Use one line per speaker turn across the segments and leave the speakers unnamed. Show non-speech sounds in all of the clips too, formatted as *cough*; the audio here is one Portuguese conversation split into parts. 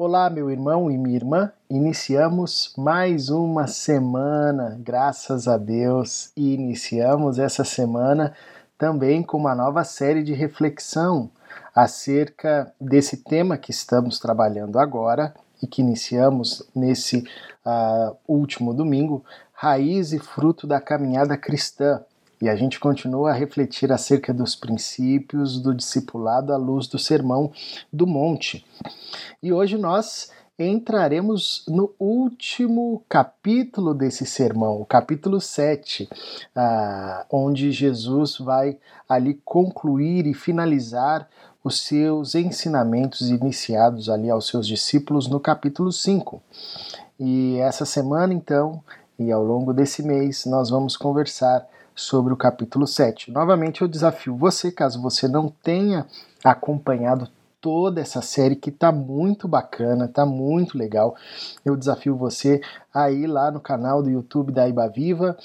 Olá, meu irmão e minha irmã. Iniciamos mais uma semana, graças a Deus, e iniciamos essa semana também com uma nova série de reflexão acerca desse tema que estamos trabalhando agora e que iniciamos nesse uh, último domingo, raiz e fruto da caminhada cristã. E a gente continua a refletir acerca dos princípios do discipulado à luz do Sermão do Monte. E hoje nós entraremos no último capítulo desse sermão, o capítulo 7, ah, onde Jesus vai ali concluir e finalizar os seus ensinamentos iniciados ali aos seus discípulos no capítulo 5. E essa semana, então, e ao longo desse mês, nós vamos conversar sobre o capítulo 7. Novamente eu desafio você, caso você não tenha acompanhado toda essa série que tá muito bacana, tá muito legal. Eu desafio você a ir lá no canal do YouTube da Iba Viva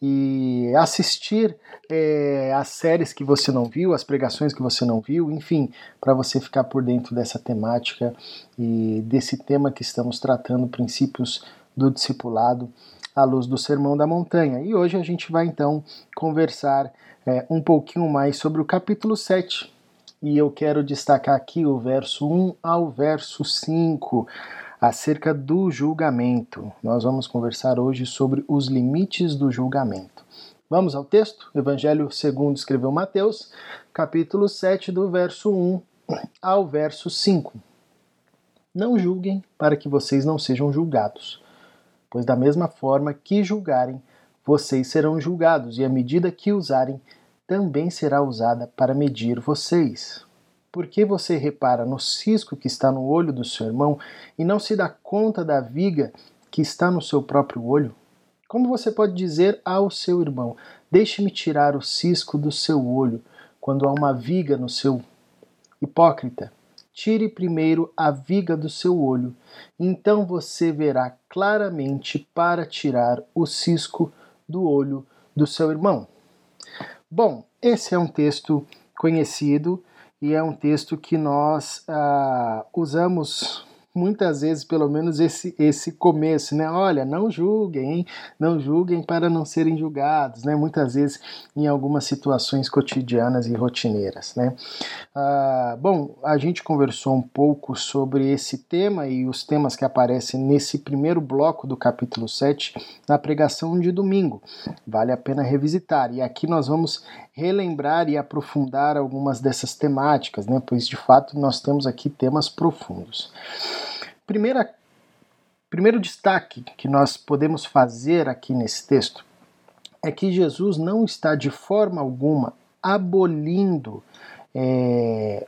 e assistir é, as séries que você não viu, as pregações que você não viu, enfim, para você ficar por dentro dessa temática e desse tema que estamos tratando, princípios do discipulado à luz do Sermão da Montanha. E hoje a gente vai então conversar é, um pouquinho mais sobre o capítulo 7. E eu quero destacar aqui o verso 1 ao verso 5, acerca do julgamento. Nós vamos conversar hoje sobre os limites do julgamento. Vamos ao texto? Evangelho segundo escreveu Mateus, capítulo 7, do verso 1 ao verso 5. Não julguem para que vocês não sejam julgados pois da mesma forma que julgarem, vocês serão julgados, e a medida que usarem também será usada para medir vocês. Por que você repara no cisco que está no olho do seu irmão e não se dá conta da viga que está no seu próprio olho? Como você pode dizer ao seu irmão: Deixe-me tirar o cisco do seu olho, quando há uma viga no seu? Hipócrita, tire primeiro a viga do seu olho, então você verá claramente para tirar o cisco do olho do seu irmão. Bom, esse é um texto conhecido e é um texto que nós ah, usamos muitas vezes, pelo menos, esse, esse começo, né? Olha, não julguem, hein? não julguem para não serem julgados, né? Muitas vezes em algumas situações cotidianas e rotineiras, né? Ah, bom, a gente conversou um pouco sobre esse tema e os temas que aparecem nesse primeiro bloco do capítulo 7 na pregação de domingo. Vale a pena revisitar. E aqui nós vamos relembrar e aprofundar algumas dessas temáticas, né? Pois de fato nós temos aqui temas profundos. Primeira, primeiro destaque que nós podemos fazer aqui nesse texto é que Jesus não está de forma alguma abolindo é,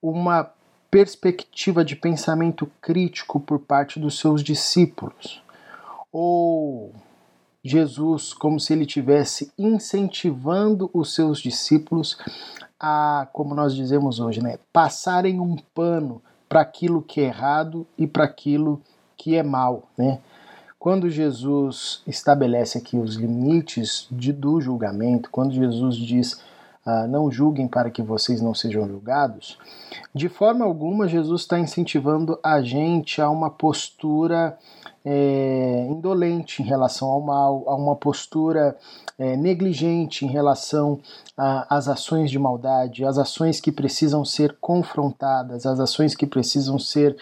uma perspectiva de pensamento crítico por parte dos seus discípulos, ou Jesus como se ele tivesse incentivando os seus discípulos a, como nós dizemos hoje, né, passarem um pano para aquilo que é errado e para aquilo que é mal, né? Quando Jesus estabelece aqui os limites de, do julgamento, quando Jesus diz ah, não julguem para que vocês não sejam julgados, de forma alguma Jesus está incentivando a gente a uma postura é, indolente em relação ao mal, a uma postura é, negligente em relação às ações de maldade, às ações que precisam ser confrontadas, às ações que precisam ser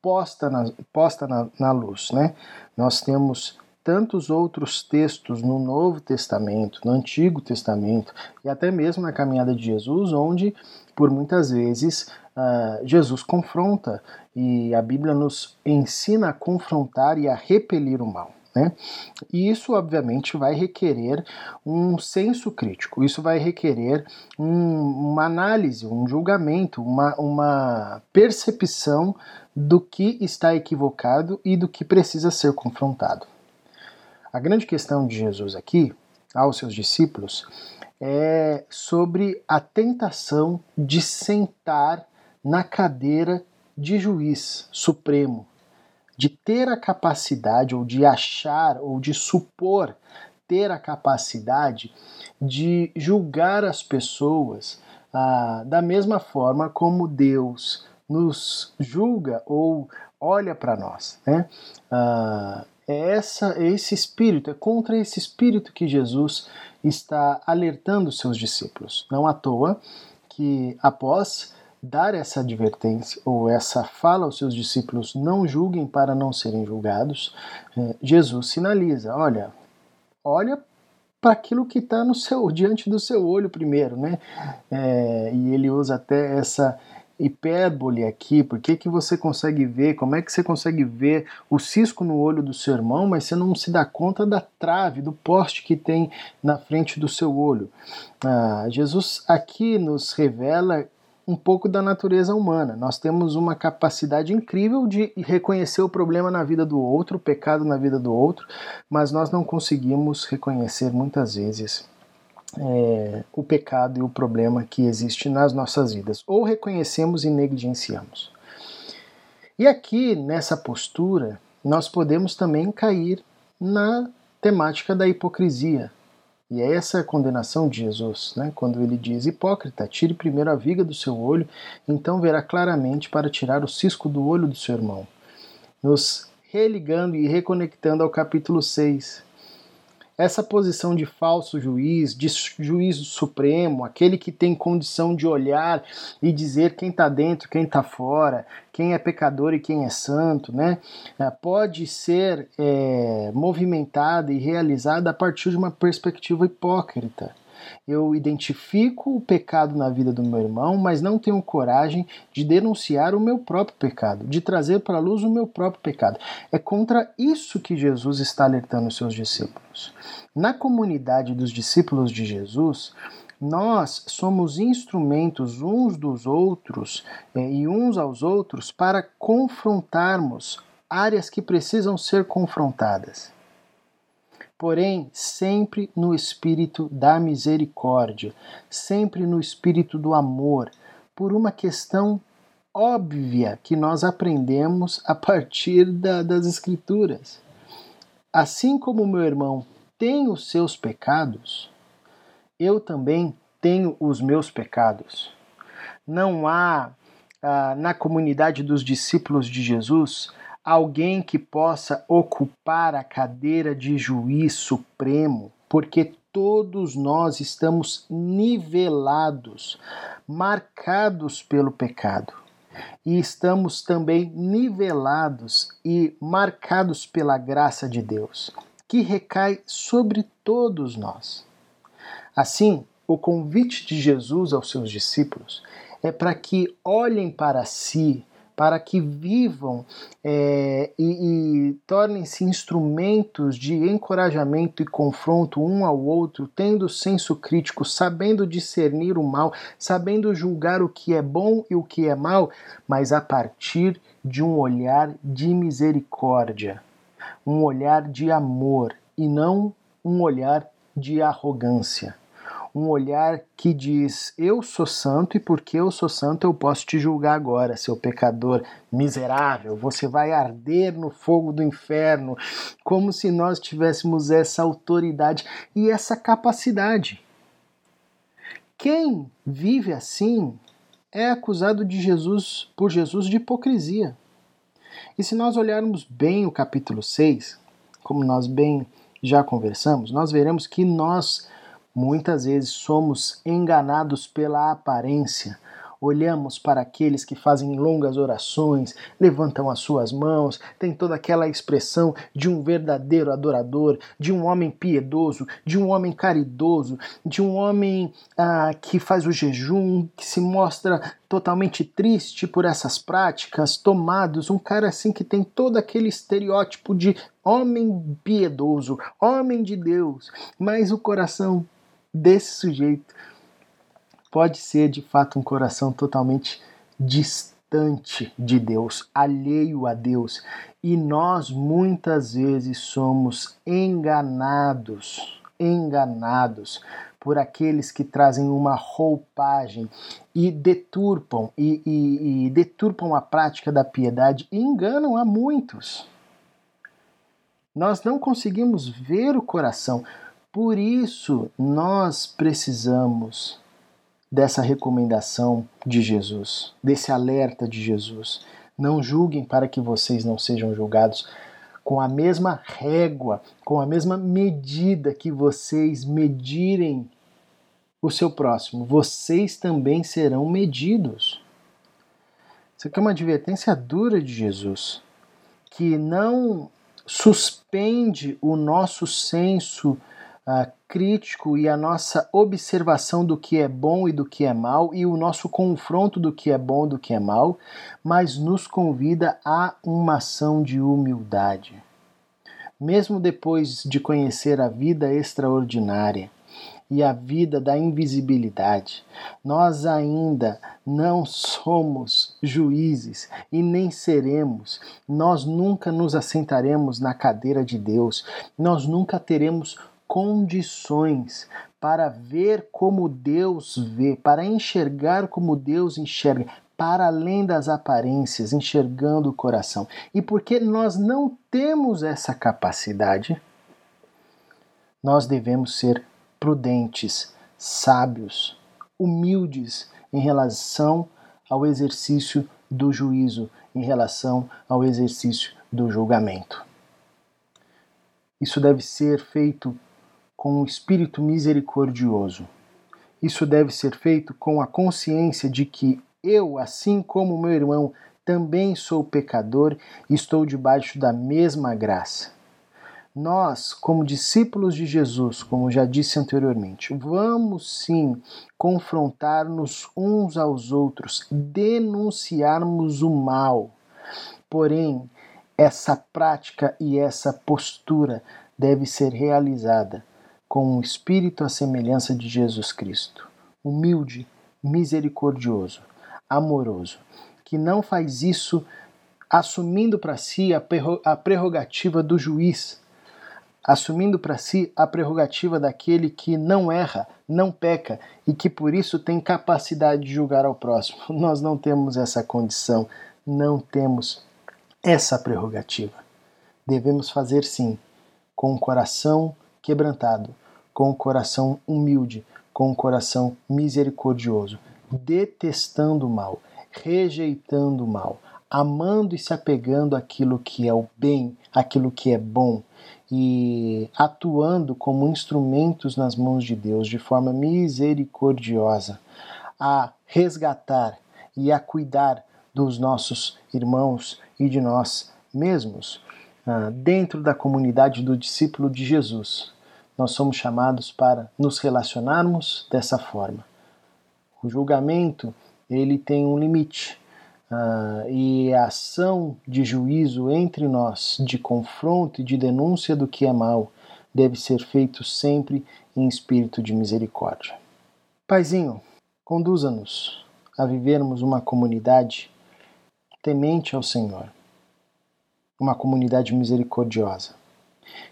posta na, posta na, na luz. Né? Nós temos tantos outros textos no Novo Testamento, no Antigo Testamento e até mesmo na caminhada de Jesus, onde por muitas vezes uh, Jesus confronta e a Bíblia nos ensina a confrontar e a repelir o mal. Né? E isso, obviamente, vai requerer um senso crítico, isso vai requerer um, uma análise, um julgamento, uma, uma percepção do que está equivocado e do que precisa ser confrontado. A grande questão de Jesus aqui, aos seus discípulos, é sobre a tentação de sentar na cadeira de juiz supremo, de ter a capacidade, ou de achar, ou de supor ter a capacidade de julgar as pessoas ah, da mesma forma como Deus nos julga ou olha para nós. Né? Ah, é essa, é esse espírito, é contra esse espírito que Jesus está alertando seus discípulos. Não à toa que após dar essa advertência ou essa fala aos seus discípulos, não julguem para não serem julgados, é, Jesus sinaliza, olha, olha para aquilo que está no seu diante do seu olho primeiro, né? É, e ele usa até essa hipérbole aqui, porque que você consegue ver, como é que você consegue ver o cisco no olho do seu irmão, mas você não se dá conta da trave, do poste que tem na frente do seu olho. Ah, Jesus aqui nos revela um pouco da natureza humana. Nós temos uma capacidade incrível de reconhecer o problema na vida do outro, o pecado na vida do outro, mas nós não conseguimos reconhecer muitas vezes é, o pecado e o problema que existe nas nossas vidas. Ou reconhecemos e negligenciamos. E aqui, nessa postura, nós podemos também cair na temática da hipocrisia, e é essa a condenação de Jesus, né? quando ele diz: Hipócrita, tire primeiro a viga do seu olho, então verá claramente para tirar o cisco do olho do seu irmão. Nos religando e reconectando ao capítulo 6, essa posição de falso juiz, de juízo supremo, aquele que tem condição de olhar e dizer quem está dentro, quem está fora, quem é pecador e quem é santo, né? É, pode ser é, movimentada e realizada a partir de uma perspectiva hipócrita. Eu identifico o pecado na vida do meu irmão, mas não tenho coragem de denunciar o meu próprio pecado, de trazer para a luz o meu próprio pecado. É contra isso que Jesus está alertando os seus discípulos. Na comunidade dos discípulos de Jesus, nós somos instrumentos uns dos outros é, e uns aos outros para confrontarmos áreas que precisam ser confrontadas porém sempre no espírito da misericórdia, sempre no espírito do amor, por uma questão óbvia que nós aprendemos a partir da, das Escrituras. Assim como meu irmão tem os seus pecados, eu também tenho os meus pecados. Não há ah, na comunidade dos discípulos de Jesus alguém que possa ocupar a cadeira de juiz supremo, porque todos nós estamos nivelados, marcados pelo pecado. E estamos também nivelados e marcados pela graça de Deus, que recai sobre todos nós. Assim, o convite de Jesus aos seus discípulos é para que olhem para si para que vivam é, e, e tornem-se instrumentos de encorajamento e confronto um ao outro, tendo senso crítico, sabendo discernir o mal, sabendo julgar o que é bom e o que é mal, mas a partir de um olhar de misericórdia, um olhar de amor e não um olhar de arrogância um olhar que diz: Eu sou santo e porque eu sou santo eu posso te julgar agora, seu pecador miserável. Você vai arder no fogo do inferno, como se nós tivéssemos essa autoridade e essa capacidade. Quem vive assim é acusado de Jesus por Jesus de hipocrisia. E se nós olharmos bem o capítulo 6, como nós bem já conversamos, nós veremos que nós Muitas vezes somos enganados pela aparência. Olhamos para aqueles que fazem longas orações, levantam as suas mãos, tem toda aquela expressão de um verdadeiro adorador, de um homem piedoso, de um homem caridoso, de um homem ah, que faz o jejum, que se mostra totalmente triste por essas práticas, tomados, um cara assim que tem todo aquele estereótipo de homem piedoso, homem de Deus, mas o coração desse sujeito pode ser de fato um coração totalmente distante de Deus, alheio a Deus. E nós muitas vezes somos enganados, enganados por aqueles que trazem uma roupagem e deturpam e, e, e deturpam a prática da piedade e enganam a muitos. Nós não conseguimos ver o coração. Por isso, nós precisamos dessa recomendação de Jesus, desse alerta de Jesus. Não julguem para que vocês não sejam julgados com a mesma régua, com a mesma medida que vocês medirem o seu próximo, vocês também serão medidos. Isso aqui é uma advertência dura de Jesus, que não suspende o nosso senso uh, crítico e a nossa observação do que é bom e do que é mal e o nosso confronto do que é bom e do que é mal, mas nos convida a uma ação de humildade. Mesmo depois de conhecer a vida extraordinária, e a vida da invisibilidade. Nós ainda não somos juízes e nem seremos. Nós nunca nos assentaremos na cadeira de Deus. Nós nunca teremos condições para ver como Deus vê, para enxergar como Deus enxerga, para além das aparências, enxergando o coração. E porque nós não temos essa capacidade, nós devemos ser prudentes, sábios, humildes em relação ao exercício do juízo, em relação ao exercício do julgamento. Isso deve ser feito com um espírito misericordioso. Isso deve ser feito com a consciência de que eu, assim como meu irmão, também sou pecador e estou debaixo da mesma graça. Nós, como discípulos de Jesus, como já disse anteriormente, vamos sim confrontar-nos uns aos outros, denunciarmos o mal. Porém, essa prática e essa postura deve ser realizada com um espírito à semelhança de Jesus Cristo, humilde, misericordioso, amoroso, que não faz isso assumindo para si a prerrogativa do juiz, assumindo para si a prerrogativa daquele que não erra, não peca e que por isso tem capacidade de julgar ao próximo. *laughs* Nós não temos essa condição, não temos essa prerrogativa. Devemos fazer sim, com o coração quebrantado, com o coração humilde, com o coração misericordioso, detestando o mal, rejeitando o mal, amando e se apegando àquilo que é o bem, àquilo que é bom e atuando como instrumentos nas mãos de Deus de forma misericordiosa a resgatar e a cuidar dos nossos irmãos e de nós mesmos ah, dentro da comunidade do discípulo de Jesus nós somos chamados para nos relacionarmos dessa forma. O julgamento ele tem um limite uh, e a ação de juízo entre nós, de confronto e de denúncia do que é mal, deve ser feito sempre em espírito de misericórdia. Paizinho, conduza-nos a vivermos uma comunidade temente ao Senhor, uma comunidade misericordiosa,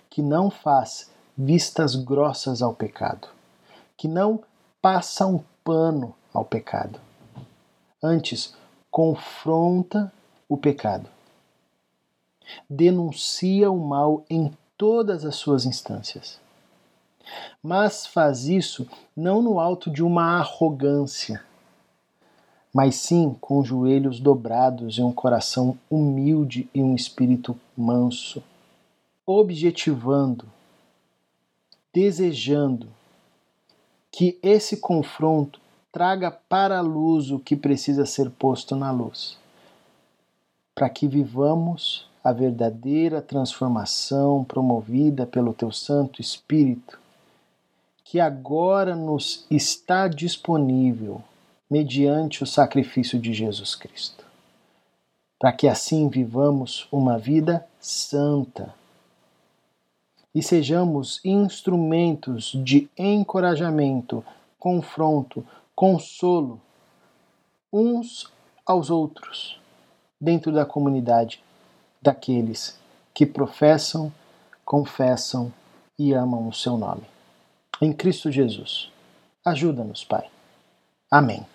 que não faz vistas grossas ao pecado, que não passa um pano ao pecado. Antes, confronta o pecado. Denuncia o mal em todas as suas instâncias. Mas faz isso não no alto de uma arrogância, mas sim com joelhos dobrados e um coração humilde e um espírito manso, objetivando desejando que esse confronto traga para a luz o que precisa ser posto na luz, para que vivamos a verdadeira transformação promovida pelo Teu Santo Espírito, que agora nos está disponível mediante o sacrifício de Jesus Cristo, para que assim vivamos uma vida santa e sejamos instrumentos de encorajamento, confronto, consolo uns aos outros dentro da comunidade daqueles que professam, confessam e amam o seu nome. Em Cristo Jesus. Ajuda-nos, Pai. Amém.